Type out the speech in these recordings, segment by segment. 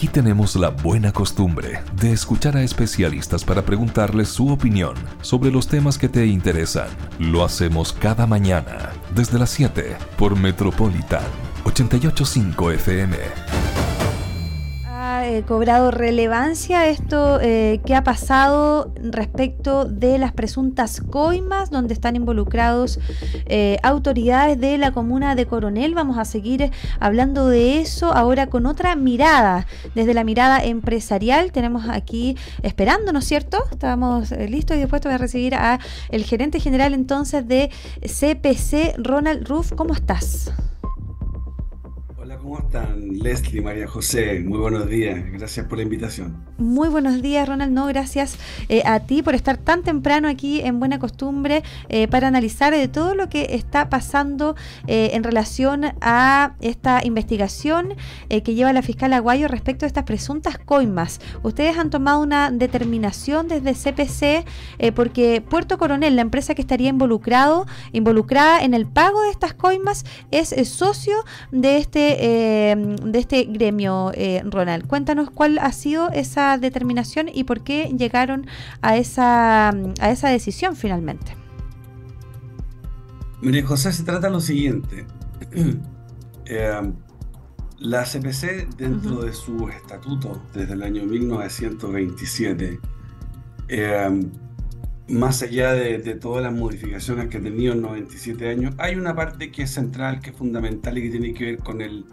Aquí tenemos la buena costumbre de escuchar a especialistas para preguntarles su opinión sobre los temas que te interesan. Lo hacemos cada mañana desde las 7 por Metropolitan 885 FM. Eh, cobrado relevancia esto eh, que ha pasado respecto de las presuntas coimas donde están involucrados eh, autoridades de la comuna de Coronel. Vamos a seguir hablando de eso ahora con otra mirada, desde la mirada empresarial. Tenemos aquí esperando, ¿no es cierto? Estamos listos y dispuestos a recibir a el gerente general entonces de CPC, Ronald Ruff. ¿Cómo estás? ¿Cómo están Leslie, María José? Muy buenos días, gracias por la invitación. Muy buenos días, Ronald. No, gracias eh, a ti por estar tan temprano aquí en Buena Costumbre eh, para analizar de todo lo que está pasando eh, en relación a esta investigación que lleva la fiscal Aguayo respecto a estas presuntas coimas. Ustedes han tomado una determinación desde CPC porque Puerto Coronel, la empresa que estaría involucrado, involucrada en el pago de estas coimas, es socio de este de este gremio, eh, Ronald. Cuéntanos cuál ha sido esa determinación y por qué llegaron a esa, a esa decisión finalmente. Mire, José, se trata de lo siguiente. Eh, la CPC, dentro de su estatuto desde el año 1927, eh, más allá de, de, todas las modificaciones que ha tenido en 97 años, hay una parte que es central, que es fundamental y que tiene que ver con el,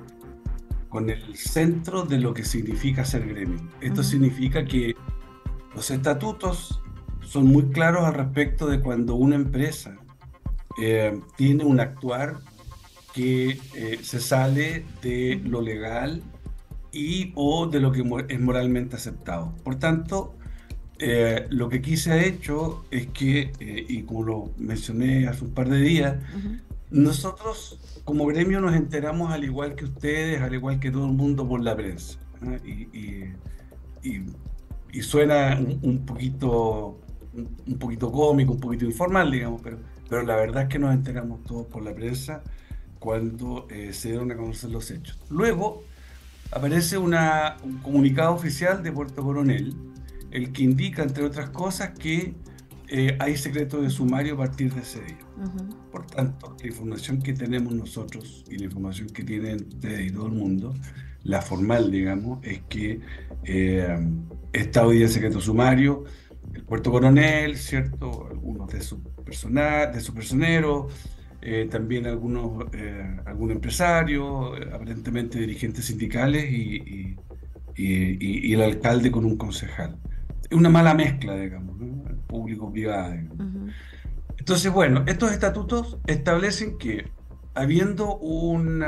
con el centro de lo que significa ser gremio. Esto significa que los estatutos son muy claros al respecto de cuando una empresa eh, tiene un actuar que eh, se sale de lo legal y o de lo que es moralmente aceptado. Por tanto, eh, lo que aquí se ha hecho es que, y como lo mencioné hace un par de días, nosotros como gremio nos enteramos al igual que ustedes, al igual que todo el mundo por la prensa. Y, suena un, poquito, un, poquito cómico, un poquito informal, digamos, pero, la verdad es que nos enteramos todos por la prensa cuando eh, se dieron a conocer los hechos. Luego aparece un comunicado oficial de Puerto Coronel, el que indica, entre otras cosas, que eh, hay secreto de sumario a partir de ese día. Por tanto, la información que tenemos nosotros y la información que tienen ustedes y todo el mundo, la formal, digamos, es que eh, está hoy en secreto sumario el puerto coronel, ¿cierto? Algunos de su personal, de su personero, eh, también algunos, eh, algún empresario, aparentemente dirigentes sindicales y, y, el alcalde con un concejal. Es una mala mezcla, digamos, público-privada. Entonces, bueno, estos estatutos establecen que habiendo un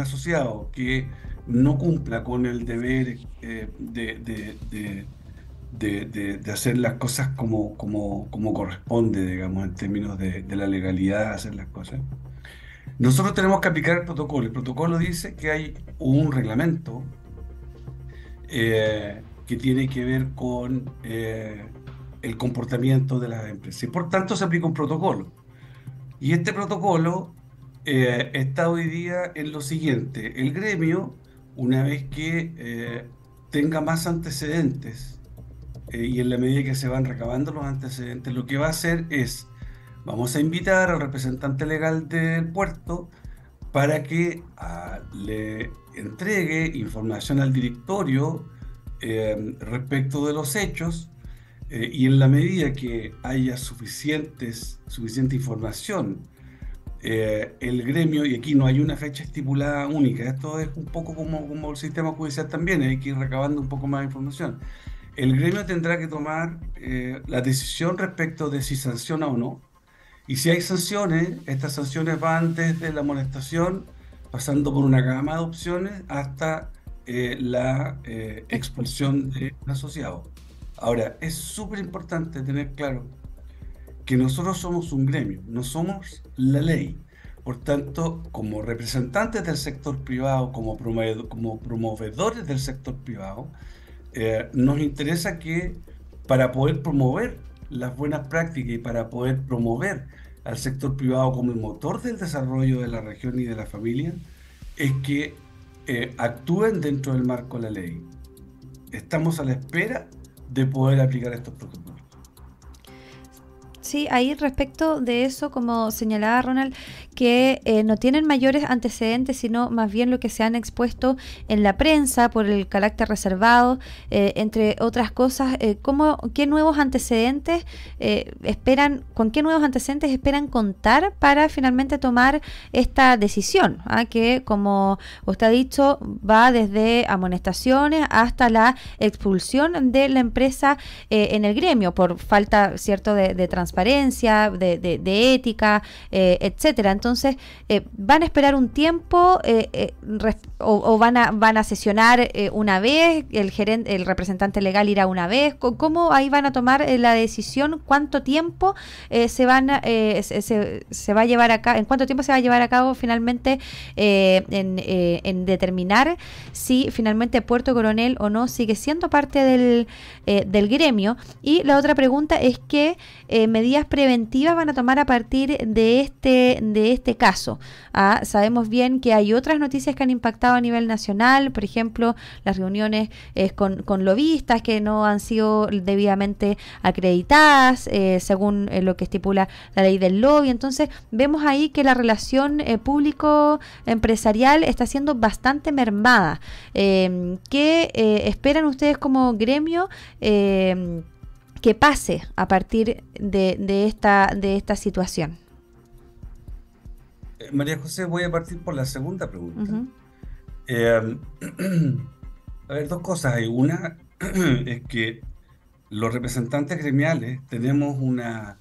asociado que no cumpla con el deber eh, de, de, hacer las cosas como, como, como, corresponde, digamos, en términos de, la legalidad de hacer las cosas, nosotros tenemos que aplicar el protocolo. El protocolo dice que hay un reglamento eh, que tiene que ver con eh, el comportamiento de las empresas. Y por tanto se aplica un protocolo. Y este protocolo eh, está hoy día en lo siguiente. El gremio, una vez que eh, tenga más antecedentes, eh, y en la medida que se van recabando los antecedentes, lo que va a hacer es, vamos a invitar al representante legal del puerto para que ah, le entregue información al directorio respecto de los hechos eh, y en la medida que haya suficientes, suficiente información, eh, el gremio, y aquí no hay una fecha estipulada única, esto es un poco como, como el sistema judicial también, hay que ir recabando un poco más de información. El gremio tendrá que tomar eh, la decisión respecto de si sanciona o no. Y si hay sanciones, estas sanciones van desde la amonestación, pasando por una gama de opciones, hasta la expulsión de un asociado. Ahora, es súper importante tener claro que nosotros somos un gremio, no somos la ley. Por tanto, como representantes del sector privado, como, como promovedores del sector privado, eh, nos interesa que para poder promover las buenas prácticas y para poder promover al sector privado como el motor del desarrollo de la región y de la familia, es que eh, actúen dentro del marco de la ley. estamos a la espera de poder aplicar estos protocolos. Sí, ahí respecto de eso, como señalaba Ronald, que eh, no tienen mayores antecedentes, sino más bien lo que se han expuesto en la prensa por el carácter reservado, eh, entre otras cosas, eh, ¿cómo, ¿qué nuevos antecedentes esperan, con qué nuevos antecedentes esperan contar para finalmente tomar esta decisión? ¿Ah? Que, como usted ha dicho, va desde amonestaciones hasta la expulsión de la empresa en el gremio por falta, cierto, de, de transparencia transparencia, de, de, ética, eh, etcétera. Entonces, eh, van a esperar un tiempo eh, eh, o, van, a, van a sesionar una vez, el, gerente, el representante legal irá una vez. ¿Cómo ahí van a tomar la decisión? ¿Cuánto tiempo se, van se, se, va a llevar a cabo? ¿En cuánto tiempo se va a llevar a cabo finalmente en, determinar si finalmente Puerto Coronel o no sigue siendo parte del, del gremio? Y la otra pregunta es que medidas preventivas van a tomar a partir de este, de este caso. Ah, sabemos bien que hay otras noticias que han impactado a nivel nacional, por ejemplo, las reuniones eh, con, con, lobistas que no han sido debidamente acreditadas, eh, según eh, lo que estipula la ley del lobby. Entonces, vemos ahí que la relación público-empresarial está siendo bastante mermada. ¿Qué esperan ustedes como gremio? Que pase a partir de, esta, de esta situación? Eh, María José, voy a partir por la segunda pregunta. Eh, a ver, dos cosas. Hay una es que los representantes gremiales tenemos una,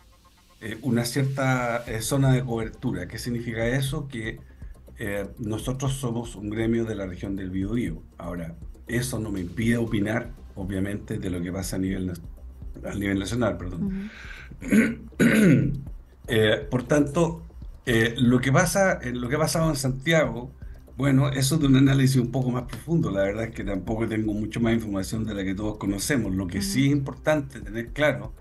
eh, una cierta zona de cobertura. ¿Qué significa eso? Que nosotros somos un gremio de la región del Biobío. Ahora, eso no me impide opinar, obviamente, de lo que pasa a nivel a nivel nacional, perdón. Eh, por tanto, eh, lo, que pasa, eh, lo que ha pasado en Santiago, bueno, eso de un análisis un poco más profundo, la verdad es que tampoco tengo mucho más información de la que todos conocemos. Lo que sí es importante tener claro,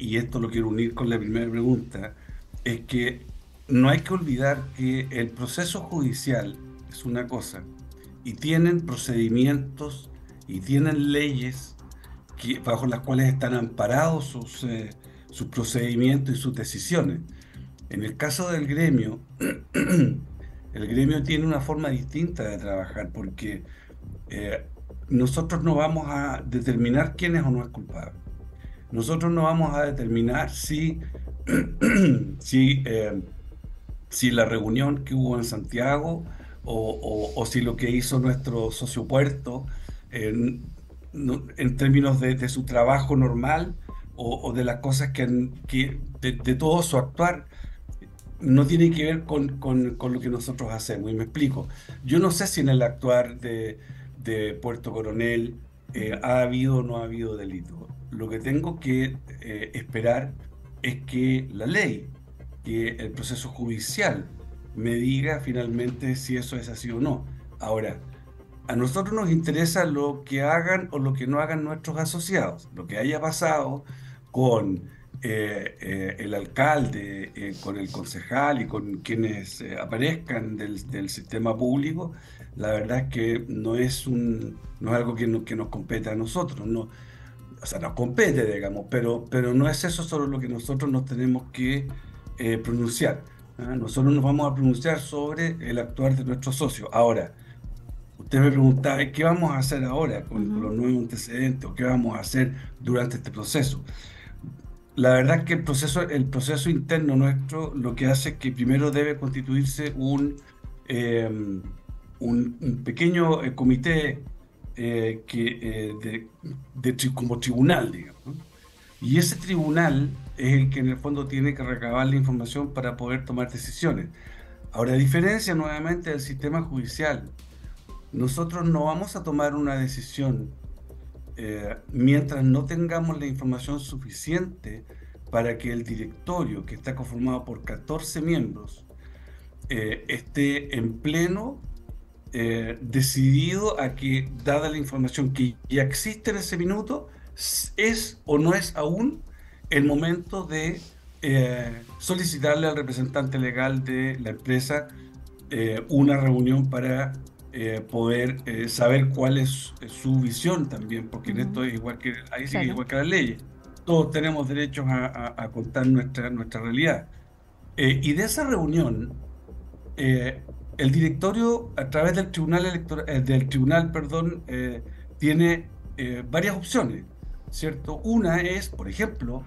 y esto lo quiero unir con la primera pregunta, es que no hay que olvidar que el proceso judicial es una cosa, y tienen procedimientos y tienen leyes bajo las cuales están amparados sus, eh, sus procedimientos y sus decisiones. En el caso del gremio, el gremio tiene una forma distinta de trabajar porque eh, nosotros no vamos a determinar quién es o no es culpable. Nosotros no vamos a determinar si, si, eh, si la reunión que hubo en Santiago o, o, si lo que hizo nuestro socio Puerto en términos de, su trabajo normal o, de las cosas que, que de, todo su actuar, no tiene que ver con, con, con, lo que nosotros hacemos. Y me explico. Yo no sé si en el actuar de, de Puerto Coronel eh, ha habido o no ha habido delito. Lo que tengo que eh, esperar es que la ley, que el proceso judicial me diga finalmente si eso es así o no. Ahora, a nosotros nos interesa lo que hagan o lo que no hagan nuestros asociados, lo que haya pasado con eh, eh, el alcalde, eh, con el concejal y con quienes aparezcan del, sistema público, la verdad es que no es, un, no es algo que, que nos compete a nosotros, no, o sea, nos compete, digamos, pero, pero no es eso sobre lo que nosotros nos tenemos que pronunciar. ¿ah? Nosotros nos vamos a pronunciar sobre el actuar de nuestros socios. Ahora, Usted me preguntaba, ¿qué vamos a hacer ahora con, los nuevos antecedentes o qué vamos a hacer durante este proceso? La verdad es que el proceso, el proceso interno nuestro lo que hace es que primero debe constituirse un, em, un, pequeño eh, comité eh, que, eh, de, como tribunal, digamos. Y ese tribunal es el que en el fondo tiene que recabar la información para poder tomar decisiones. Ahora, a diferencia nuevamente del sistema judicial, nosotros no vamos a tomar una decisión eh, mientras no tengamos la información suficiente para que el directorio, que está conformado por 14 miembros, eh, esté en pleno eh, decidido a que, dada la información que ya existe en ese minuto, es o no es aún el momento de solicitarle al representante legal de la empresa una reunión para eh, poder eh, saber cuál es su visión también, porque en esto es igual que, ahí sí igual que las leyes. Todos tenemos derechos a, contar nuestra, nuestra realidad. y de esa reunión, el directorio, a través del tribunal electoral, del tribunal, perdón, tiene varias opciones, ¿cierto? Una es, por ejemplo,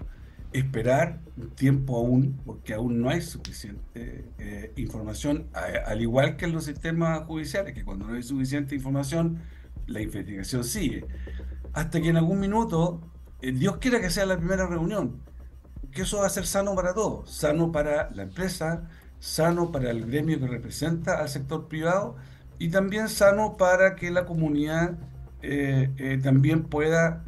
esperar un tiempo aún, porque aún no hay suficiente eh, información, al igual que en los sistemas judiciales, que cuando no hay suficiente información, la investigación sigue. Hasta que en algún minuto, eh, Dios quiera que sea la primera reunión, que eso va a ser sano para todos, sano para la empresa, sano para el gremio que representa al sector privado y también sano para que la comunidad eh, también pueda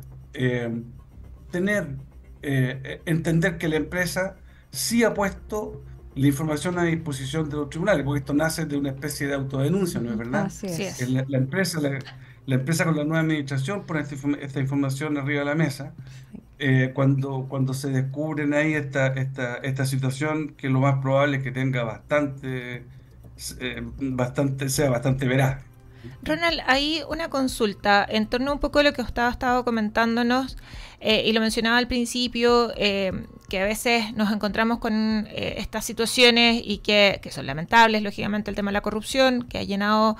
tener eh, entender que la empresa sí ha puesto la información a disposición de los tribunales, porque esto nace de una especie de autodenuncia, ¿no es verdad? La, empresa, la, empresa con la nueva administración pone esta, información arriba de la mesa. Eh, cuando, cuando se descubren ahí esta, esta, esta situación, que lo más probable es que tenga bastante, eh, bastante sea bastante veraz. Ronald, hay una consulta en torno un poco a lo que usted ha estado comentándonos eh, y lo mencionaba al principio, eh, que a veces nos encontramos con eh, estas situaciones y que, son lamentables, lógicamente, el tema de la corrupción, que ha llenado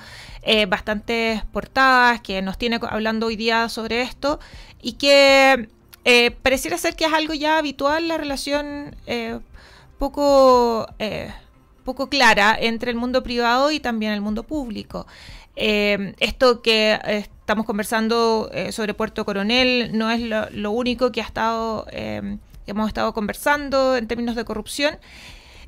bastantes portadas, que nos tiene hablando hoy día sobre esto y que pareciera ser que es algo ya habitual la relación poco, poco clara entre el mundo privado y también el mundo público. Esto que estamos conversando eh, sobre Puerto Coronel no es lo, único que ha estado, hemos estado conversando en términos de corrupción.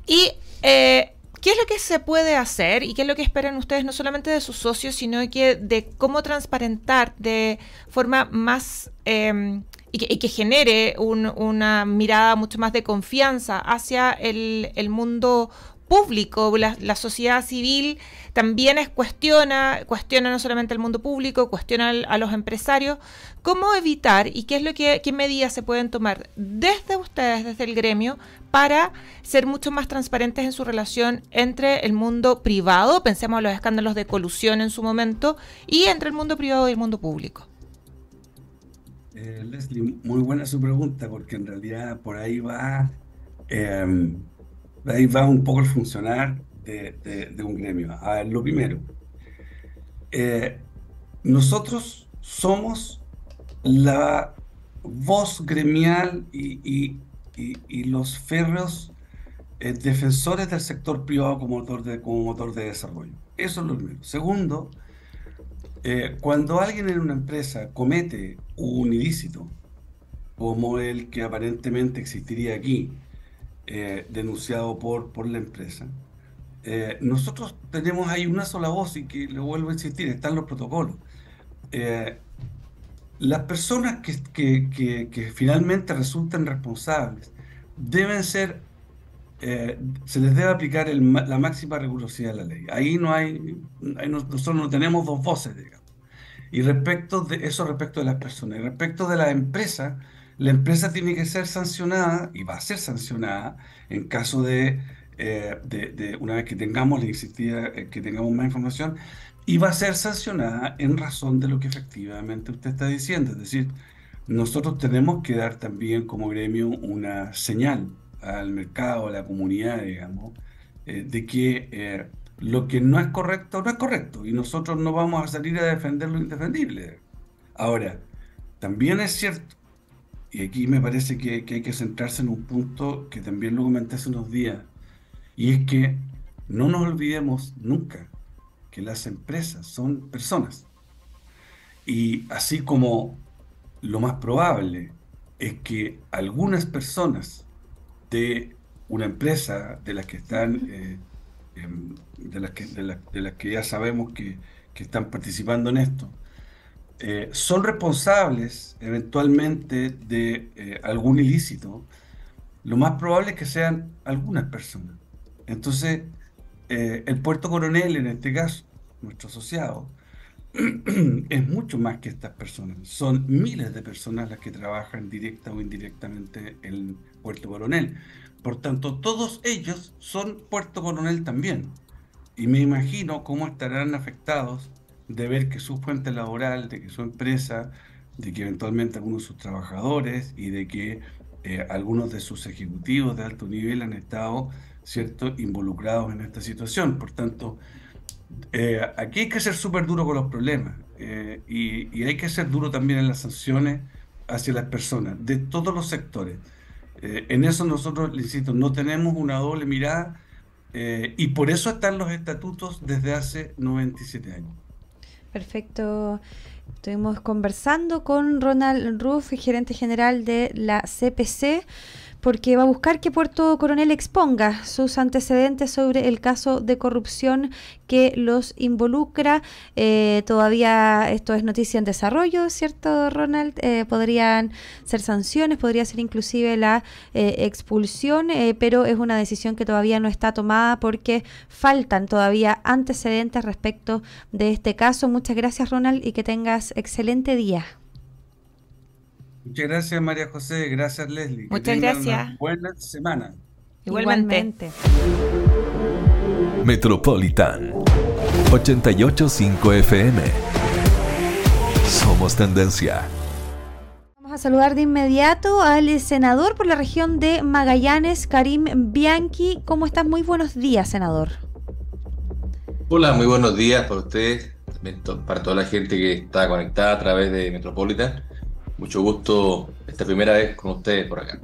Y ¿Qué es lo que se puede hacer y qué es lo que esperan ustedes no solamente de sus socios, sino que de cómo transparentar de forma más y, que, genere una mirada mucho más de confianza hacia el, el mundo público, la, sociedad civil también es cuestiona, cuestiona no solamente el mundo público, cuestiona a los empresarios, cómo evitar y qué es lo que qué medidas se pueden tomar desde ustedes, desde el gremio, para ser mucho más transparentes en su relación entre el mundo privado, pensemos en los escándalos de colusión en su momento, y entre el mundo privado y el mundo público. Eh, Leslie, muy buena su pregunta, porque en realidad por ahí va em, ahí va un poco el funcionar de, un gremio. A ver, lo primero, eh, nosotros somos la voz gremial y, los férreos eh, defensores del sector privado como motor, de, como motor de desarrollo. Eso es lo primero. Segundo, eh, cuando alguien en una empresa comete un ilícito, como el que aparentemente existiría aquí, eh, denunciado por, por la empresa. Eh, nosotros tenemos ahí una sola voz y que le vuelvo a insistir, están los protocolos. Eh, las personas que, que, que, finalmente resulten responsables deben ser, se les debe aplicar la máxima rigurosidad de la ley. Ahí no hay, nosotros no tenemos dos voces, digamos. Y respecto de eso, respecto de las personas, y respecto de la empresa, la empresa tiene que ser sancionada y va a ser sancionada en caso de, eh, una vez que tengamos la eh, que tengamos más información, y va a ser sancionada en razón de lo que efectivamente usted está diciendo. Es decir, nosotros tenemos que dar también como gremio una señal al mercado, a la comunidad, digamos, eh, de que lo que no es correcto no es correcto y nosotros no vamos a salir a defender lo indefendible. Ahora, también es cierto y aquí me parece que, hay que centrarse en un punto que también lo comenté hace unos días, y es que no nos olvidemos nunca que las empresas son personas. Y así como lo más probable es que algunas personas de una empresa de las que están, eh, em, de, las que, de, las que ya sabemos que, que están participando en esto, eh, son responsables eventualmente de eh, algún ilícito, lo más probable es que sean algunas personas. Entonces, eh, el puerto coronel, en este caso, nuestro asociado, es mucho más que estas personas. Son miles de personas las que trabajan directa o indirectamente en Puerto Coronel. Por tanto, todos ellos son Puerto Coronel también. Y me imagino cómo estarán afectados de ver que su fuente laboral, de que su empresa, de que eventualmente algunos de sus trabajadores y de que eh, algunos de sus ejecutivos de alto nivel han estado ¿cierto? involucrados en esta situación. Por tanto, eh, aquí hay que ser súper duro con los problemas eh, y, y, hay que ser duro también en las sanciones hacia las personas de todos los sectores. en eso nosotros, le insisto, no tenemos una doble mirada y por eso están los estatutos desde hace 97 años. Perfecto. Estuvimos conversando con Ronald Ruff, gerente general de la CPC porque va a buscar que Puerto Coronel exponga sus antecedentes sobre el caso de corrupción que los involucra. Eh, todavía esto es noticia en desarrollo, ¿cierto, Ronald? Eh, podrían ser sanciones, podría ser inclusive la eh, expulsión, pero es una decisión que todavía no está tomada porque faltan todavía antecedentes respecto de este caso. Muchas gracias, Ronald, y que tengas excelente día. Muchas gracias, María José. Gracias, Leslie. Muchas gracias. buena semana. Igualmente. Metropolitan 885 FM. Somos tendencia. Vamos a saludar de inmediato al senador por la región de Magallanes, Karim Bianchi. ¿Cómo estás? Muy buenos días, senador. Hola, muy buenos días para usted, para toda la gente que está conectada a través de Metropolitan. Mucho gusto esta primera vez con ustedes por acá.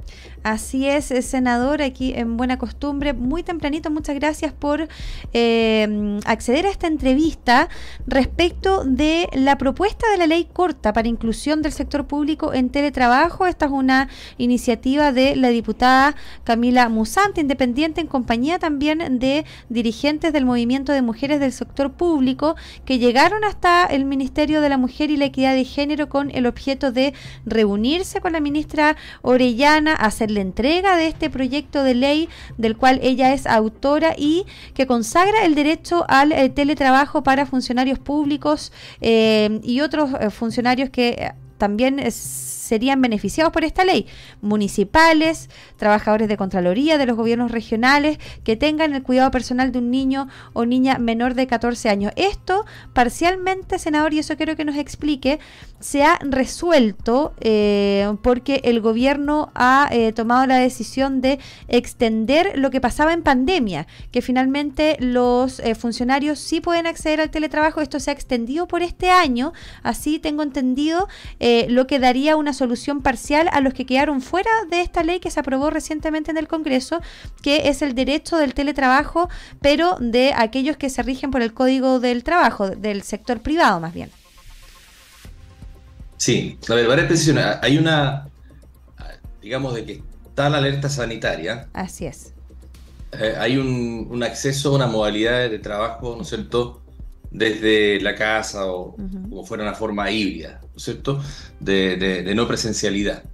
Así es, senador, aquí en Buena Costumbre. Muy tempranito, muchas gracias por eh, acceder a esta entrevista respecto de la propuesta de la ley corta para inclusión del sector público en teletrabajo. Esta es una iniciativa de la diputada Camila Musante, independiente en compañía también de dirigentes del movimiento de mujeres del sector público que llegaron hasta el Ministerio de la Mujer y la Equidad de Género con el objeto de reunirse con la ministra Orellana, hacerle entrega de este proyecto de ley del cual ella es autora y que consagra el derecho al eh, teletrabajo para funcionarios públicos eh, y otros eh, funcionarios que también serían beneficiados por esta ley. Municipales, trabajadores de Contraloría, de los gobiernos regionales, que tengan el cuidado personal de un niño o niña menor de 14 años. Esto parcialmente, senador, y eso quiero que nos explique, se ha resuelto eh, porque el gobierno ha eh, tomado la decisión de extender lo que pasaba en pandemia, que finalmente los eh, funcionarios sí pueden acceder al teletrabajo. Esto se ha extendido por este año, así tengo entendido, lo que daría una solución parcial a los que quedaron fuera de esta ley que se aprobó recientemente en el Congreso, que es el derecho del teletrabajo, pero de aquellos que se rigen por el Código del Trabajo, del sector privado más bien. Sí, a ver, varias precisiones. Hay una, digamos, de que está la alerta sanitaria. Así es. Eh, hay un, un, acceso a una modalidad de trabajo, ¿no es cierto?, desde la casa o como fuera una forma híbrida, ¿no es cierto?, de, de, no presencialidad.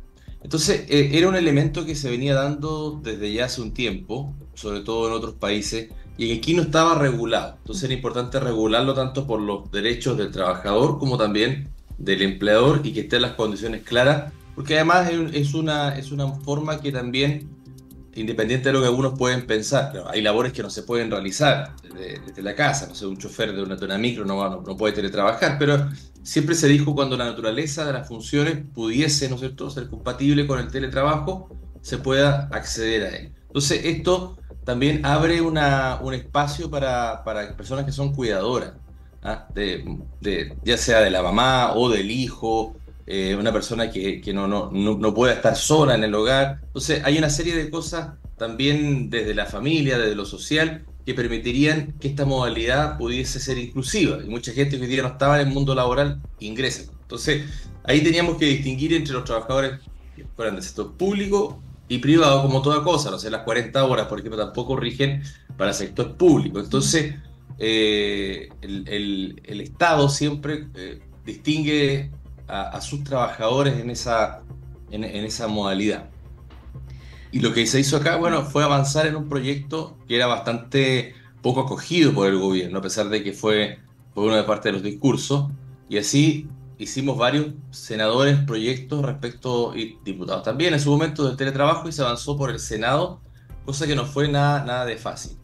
Entonces, eh, era un elemento que se venía dando desde ya hace un tiempo, sobre todo en otros países, y aquí no estaba regulado. Entonces era importante regularlo tanto por los derechos del trabajador como también del empleador y que estén las condiciones claras, porque además es una, es una forma que también independiente de lo que algunos pueden pensar, hay labores que no se pueden realizar desde, la casa, no sé, un chofer de una, de micro no, no, puede teletrabajar, pero siempre se dijo cuando la naturaleza de las funciones pudiese, ¿no es cierto?, ser compatible con el teletrabajo, se pueda acceder a él. Entonces, esto también abre una, un espacio para, para, personas que son cuidadoras, ¿ah? ya sea de la mamá o del hijo, eh, una persona que, que no, no, no, pueda estar sola en el hogar. Entonces hay una serie de cosas también desde la familia, desde lo social, que permitirían que esta modalidad pudiese ser inclusiva. Y mucha gente que hoy día no estaba en el mundo laboral ingresa. Entonces ahí teníamos que distinguir entre los trabajadores que fueran del sector público y privado como toda cosa, no sé, las 40 horas, porque tampoco rigen para el sector público. Entonces, eh, el, el, Estado siempre eh, distingue a, sus trabajadores en esa, en, esa modalidad. Y lo que se hizo acá, bueno, fue avanzar en un proyecto que era bastante poco acogido por el gobierno, a pesar de que fue, fue una de parte de los discursos. Y así hicimos varios senadores proyectos respecto, y diputados también en su momento del teletrabajo, y se avanzó por el Senado, cosa que no fue nada, nada de fácil.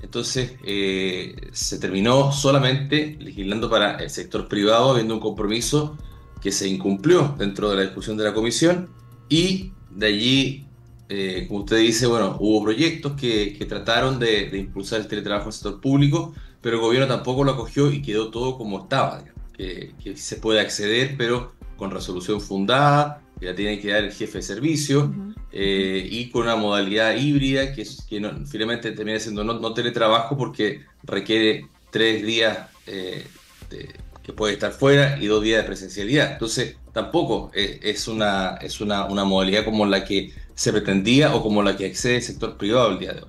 entonces eh, se terminó solamente legislando para el sector privado, habiendo un compromiso que se incumplió dentro de la discusión de la comisión y de allí, eh, como usted dice, bueno, hubo proyectos que, trataron de, impulsar el teletrabajo en el sector público, pero el gobierno tampoco lo acogió y quedó todo como estaba, que, se puede acceder, pero con resolución fundada, que la tiene que dar el jefe de servicio, eh, y con una modalidad híbrida que, que finalmente termina siendo no, teletrabajo porque requiere tres días eh, que puede estar fuera y dos días de presencialidad. Entonces, tampoco eh, es, una, es una, una modalidad como la que se pretendía o como la que accede el sector privado el día de hoy.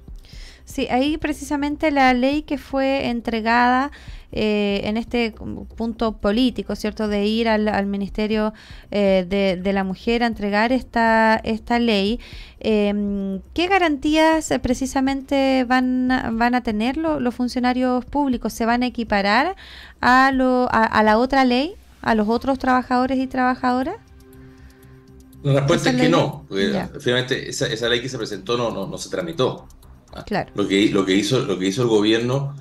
Sí, ahí precisamente la ley que fue entregada eh, en este punto político, ¿cierto? De ir al, Ministerio eh, de, la Mujer a entregar esta, esta ley. Em, ¿Qué garantías eh, precisamente van, van a tener los funcionarios públicos? ¿Se van a equiparar a, lo, a, la otra ley, a los otros trabajadores y trabajadoras? La respuesta es que no. finalmente esa, esa, ley que se presentó no, no, no se tramitó. Claro. Lo que, lo, que hizo, lo que hizo el gobierno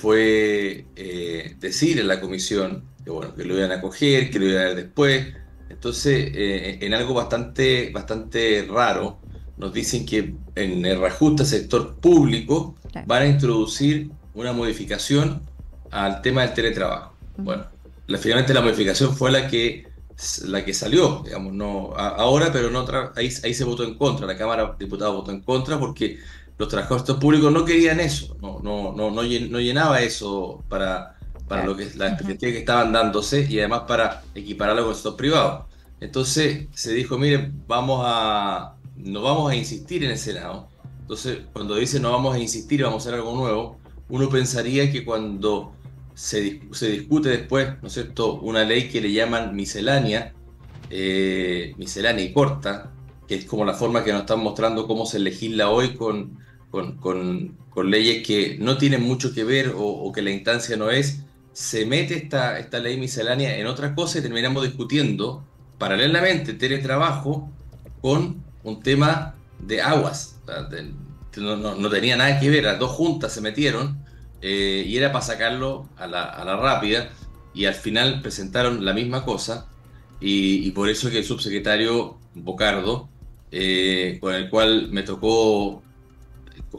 fue eh, decir en la comisión que, bueno, que lo iban a coger, que lo iban a ver después. Entonces, eh, en algo bastante, bastante raro, nos dicen que en el reajuste al sector público van a introducir una modificación al tema del teletrabajo. Bueno, finalmente la modificación fue la que la que salió, digamos, no ahora, pero no ahí, ahí se votó en contra, la Cámara de Diputados votó en contra porque los trabajadores públicos no querían eso, no, no, no, no, llenaba eso para, para lo que las expectativas que estaban dándose y además para equipararlo con el sector privado. Entonces se dijo, miren, vamos a, no vamos a insistir en el Senado. Entonces, cuando dice no vamos a insistir, vamos a hacer algo nuevo, uno pensaría que cuando se, se discute después, ¿no es cierto?, una ley que le llaman miscelánea, eh, miscelánea y corta, que es como la forma que nos están mostrando cómo se legisla hoy con, con, leyes que no tienen mucho que ver o, que la instancia no es, se mete esta, esta ley miscelánea en otra cosa y terminamos discutiendo paralelamente teletrabajo con un tema de aguas. no, tenía nada que ver, las dos juntas se metieron eh, y era para sacarlo a la, a la, rápida y al final presentaron la misma cosa y, por eso que el subsecretario Bocardo, eh, con el cual me tocó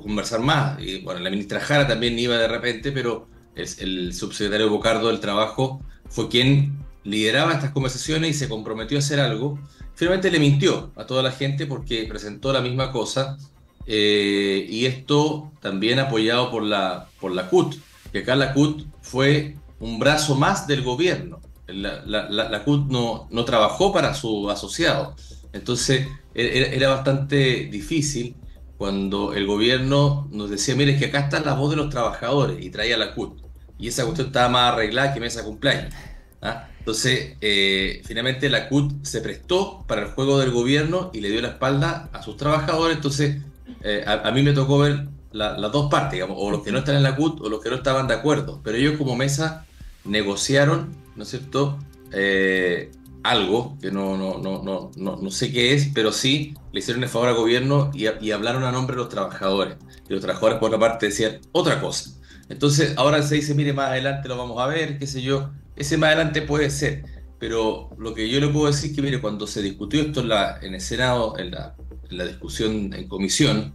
conversar más. Y bueno, la ministra Jara también iba de repente, pero es el subsecretario Bocardo del Trabajo fue quien lideraba estas conversaciones y se comprometió a hacer algo. Finalmente le mintió a toda la gente porque presentó la misma cosa eh, y esto también apoyado por la, por la CUT, que acá la CUT fue un brazo más del gobierno. La, la, CUT no, no trabajó para su asociado. Entonces era, era bastante difícil cuando el gobierno nos decía, mire, que acá está la voz de los trabajadores y traía la CUT. Y esa cuestión estaba más arreglada que mesa cumpleaños. ¿ah? Entonces, eh, finalmente la CUT se prestó para el juego del gobierno y le dio la espalda a sus trabajadores. Entonces, eh, a, mí me tocó ver las dos partes, digamos, o los que no están en la CUT o los que no estaban de acuerdo. Pero ellos como mesa negociaron, ¿no es cierto?, eh, algo que no, no, no, no, no, sé qué es, pero sí le hicieron el favor al gobierno y, y, hablaron a nombre de los trabajadores. Y los trabajadores, por otra parte, decían otra cosa. Entonces, ahora se dice, mire, más adelante lo vamos a ver, qué sé yo. Ese más adelante puede ser. Pero lo que yo le puedo decir es que, mire, cuando se discutió esto en, la, en el Senado, en la, en la discusión en comisión,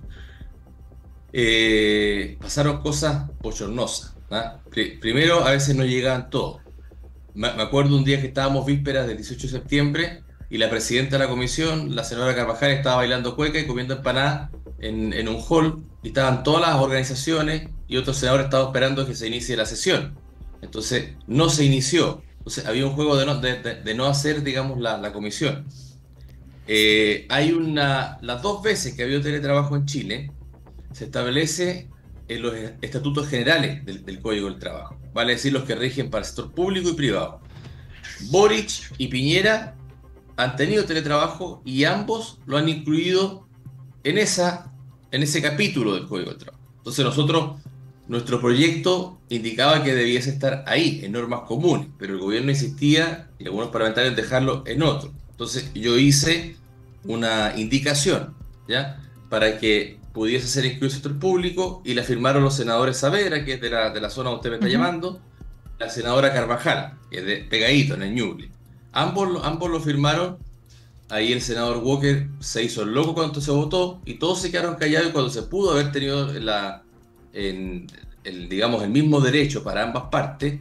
eh, pasaron cosas bochornosas. ¿ah? Primero, a veces no llegaban todos me acuerdo un día que estábamos vísperas del 18 de septiembre y la presidenta de la comisión, la senadora Carvajal, estaba bailando cueca y comiendo empanadas en, en, un hall y estaban todas las organizaciones y otros senadores estaban esperando que se inicie la sesión. Entonces, no se inició. Entonces, había un juego de no, de, no hacer, digamos, la, la comisión. Eh, hay una, las dos veces que ha habido teletrabajo en Chile, se establece en los estatutos generales del, del Código del Trabajo vale decir los que rigen para el sector público y privado. Boric y Piñera han tenido teletrabajo y ambos lo han incluido en, esa, en ese capítulo del Código del Trabajo. Entonces nosotros, nuestro proyecto indicaba que debiese estar ahí, en normas comunes, pero el gobierno insistía y algunos parlamentarios dejarlo en otro. Entonces yo hice una indicación, ¿ya? Para que pudiese ser incluido el público y la firmaron los senadores Saavedra, que es de la, de la zona donde usted me está llamando, la senadora Carvajal, que es de pegadito en el Ñuble. Ambos, ambos lo firmaron, ahí el senador Walker se hizo el loco cuando se votó y todos se quedaron callados y cuando se pudo haber tenido la, el, digamos, el mismo derecho para ambas partes,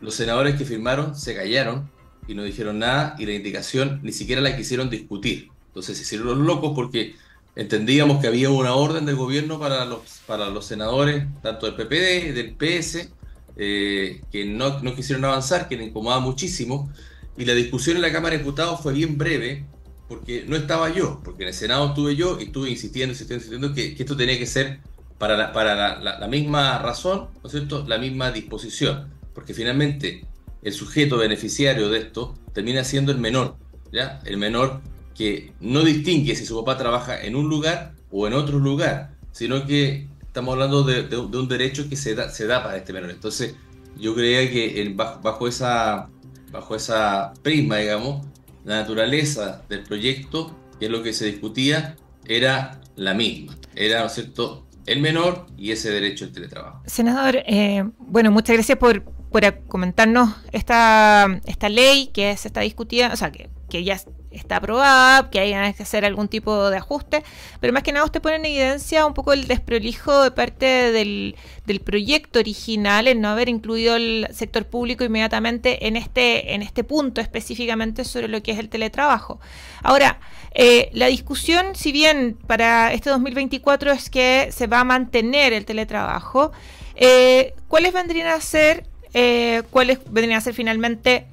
los senadores que firmaron se callaron y no dijeron nada y la indicación ni siquiera la quisieron discutir. Entonces se hicieron los locos porque entendíamos que había una orden del gobierno para los, para los senadores, tanto del PPD, del PS, eh, que no, no, quisieron avanzar, que le incomodaba muchísimo. Y la discusión en la Cámara de Diputados fue bien breve, porque no estaba yo, porque en el Senado estuve yo y estuve insistiendo, insistiendo, que, esto tenía que ser para, la, para la, misma razón, ¿no es cierto?, la misma disposición, porque finalmente el sujeto beneficiario de esto termina siendo el menor, ¿ya? El menor que no distingue si su papá trabaja en un lugar o en otro lugar, sino que estamos hablando de, un derecho que se da, se da para este menor. Entonces, yo creía que bajo, esa, bajo esa prisma, digamos, la naturaleza del proyecto, que es lo que se discutía, era la misma. Era, ¿no es cierto?, el menor y ese derecho al teletrabajo. Senador, eh, bueno, muchas gracias por, por comentarnos esta, esta ley que se está discutiendo, o sea, que, que ya está aprobada, que hay que hacer algún tipo de ajuste, pero más que nada usted pone en evidencia un poco el desprolijo de parte del, proyecto original, en no haber incluido el sector público inmediatamente en este, en este punto específicamente sobre lo que es el teletrabajo. Ahora, eh, la discusión, si bien para este 2024 es que se va a mantener el teletrabajo, eh, ¿cuáles vendrían a ser, eh, cuáles vendrían a ser finalmente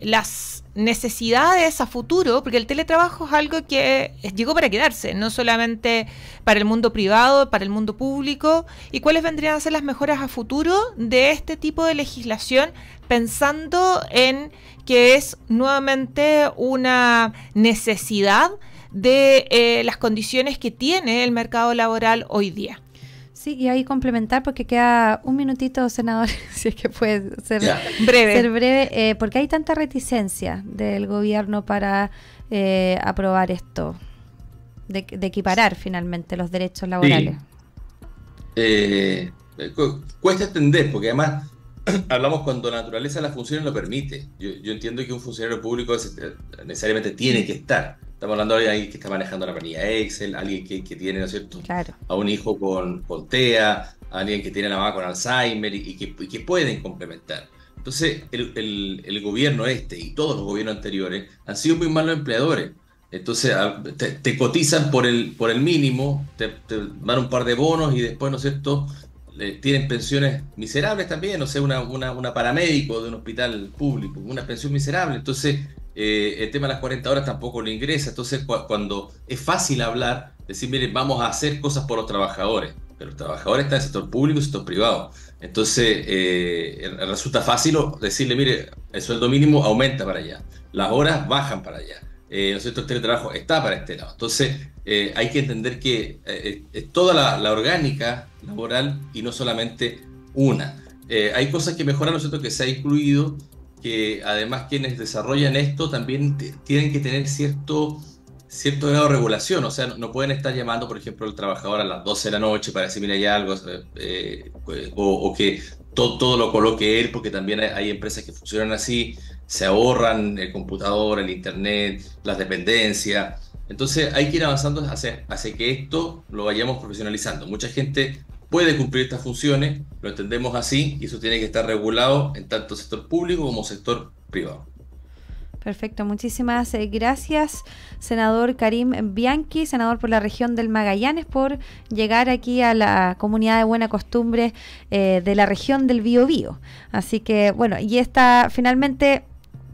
las necesidades a futuro, porque el teletrabajo es algo que llegó para quedarse, no solamente para el mundo privado, para el mundo público, y cuáles vendrían a ser las mejoras a futuro de este tipo de legislación, pensando en que es nuevamente una necesidad de eh, las condiciones que tiene el mercado laboral hoy día. Sí, y ahí complementar porque queda un minutito, senador, si es que puede ser breve, ser breve eh, porque hay tanta reticencia del gobierno para eh, aprobar esto, de, equiparar finalmente los derechos laborales. Eh, cuesta entender, porque además hablamos cuando la naturaleza de las funciones lo permite. Yo, yo entiendo que un funcionario público necesariamente tiene que estar Estamos hablando de alguien que está manejando la planilla Excel, alguien que, que tiene, ¿no es cierto?, a un hijo con, con TEA, alguien que tiene a la mamá con Alzheimer y, que, que, pueden complementar. Entonces, el, el, el, gobierno este y todos los gobiernos anteriores han sido muy malos empleadores. Entonces, te, cotizan por el, por el mínimo, te, dan un par de bonos y después, ¿no es cierto?, tienen pensiones miserables también, no sé, una, una, una paramédico de un hospital público, una pensión miserable. Entonces, eh, el tema de las 40 horas tampoco lo ingresa. Entonces, cuando es fácil hablar, decir, miren, vamos a hacer cosas por los trabajadores, pero los trabajadores están en el sector público y el sector privado. Entonces, eh, resulta fácil decirle, mire, el sueldo mínimo aumenta para allá, las horas bajan para allá. Eh, el sector teletrabajo está para este lado. Entonces, eh, hay que entender que es toda la, orgánica laboral y no solamente una. hay cosas que mejoran, ¿no que se ha incluido que además quienes desarrollan esto también tienen que tener cierto, cierto grado de regulación, o sea, no, pueden estar llamando, por ejemplo, al trabajador a las 12 de la noche para decir, mira, hay algo, eh, o, que todo, todo, lo coloque él, porque también hay, empresas que funcionan así, se ahorran el computador, el internet, las dependencias. Entonces hay que ir avanzando hacia, hacia que esto lo vayamos profesionalizando. Mucha gente puede cumplir estas funciones, lo entendemos así, y eso tiene que estar regulado en tanto sector público como sector privado. Perfecto, muchísimas eh, gracias, senador Karim Bianchi, senador por la región del Magallanes, por llegar aquí a la comunidad de buena costumbre eh, de la región del Biobío. Así que, bueno, y esta finalmente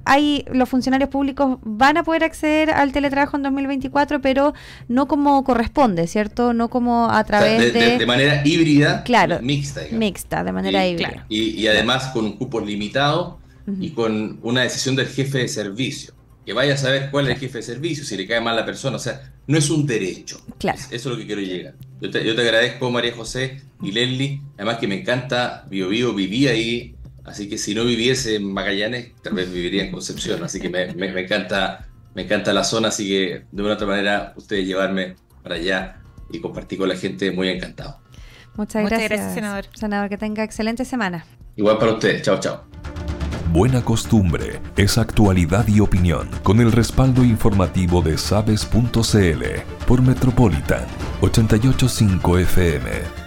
hay los funcionarios públicos van a poder acceder al teletrabajo en 2024, pero no como corresponde, ¿cierto? No como a través de, de, manera híbrida, claro, mixta. Mixta, de manera híbrida. Y, además con un cupo limitado y con una decisión del jefe de servicio. Que vaya a saber cuál es el jefe de servicio, si le cae mal la persona. O sea, no es un derecho. Claro. Eso es lo que quiero llegar. Yo te, yo te agradezco, María José y Leslie. Además que me encanta Bio Bio, viví ahí Así que si no viviese en Magallanes, tal vez viviría en Concepción. Así que me, encanta, me encanta la zona, así que de una otra manera ustedes llevarme para allá y compartir con la gente muy encantado. Muchas, Muchas gracias, gracias, senador. Senador, que tenga excelente semana. Igual para ustedes. Chao, chao. Buena costumbre es actualidad y opinión con el respaldo informativo de sabes.cl por Metropolitan 885 FM